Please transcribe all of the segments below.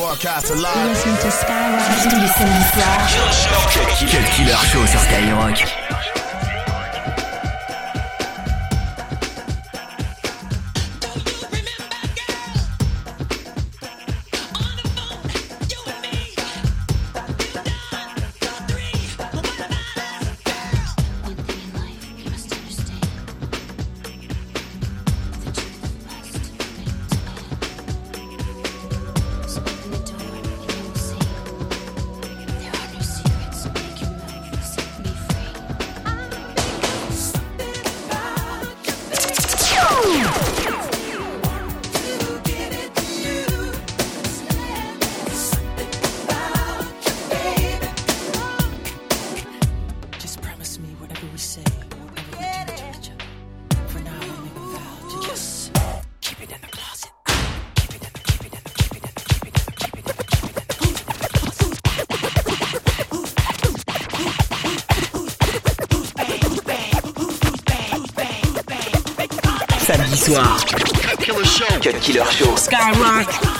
Broadcast live. Listen to Skyrock tous les samedis soirs. Cut Killer Show sur Skyrock. Soir. Cut Killer Show. Cut Killer Show. Skyrock.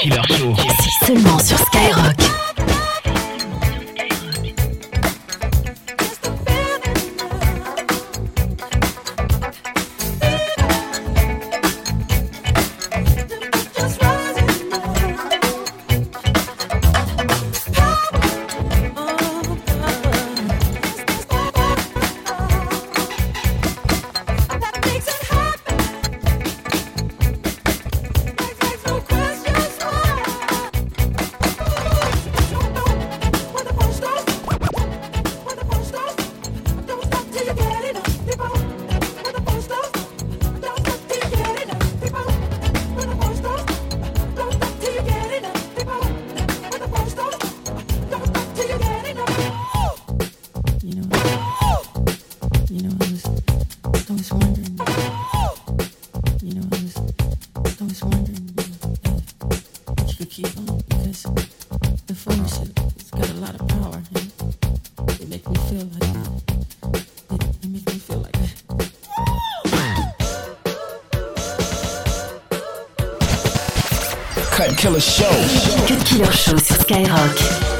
Killer Show. Seulement sur Skyrock. make me feel like it, it make me feel like Cut Killer Show. Cut Killer Show sur Skyrock.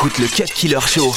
Cut Killer Show.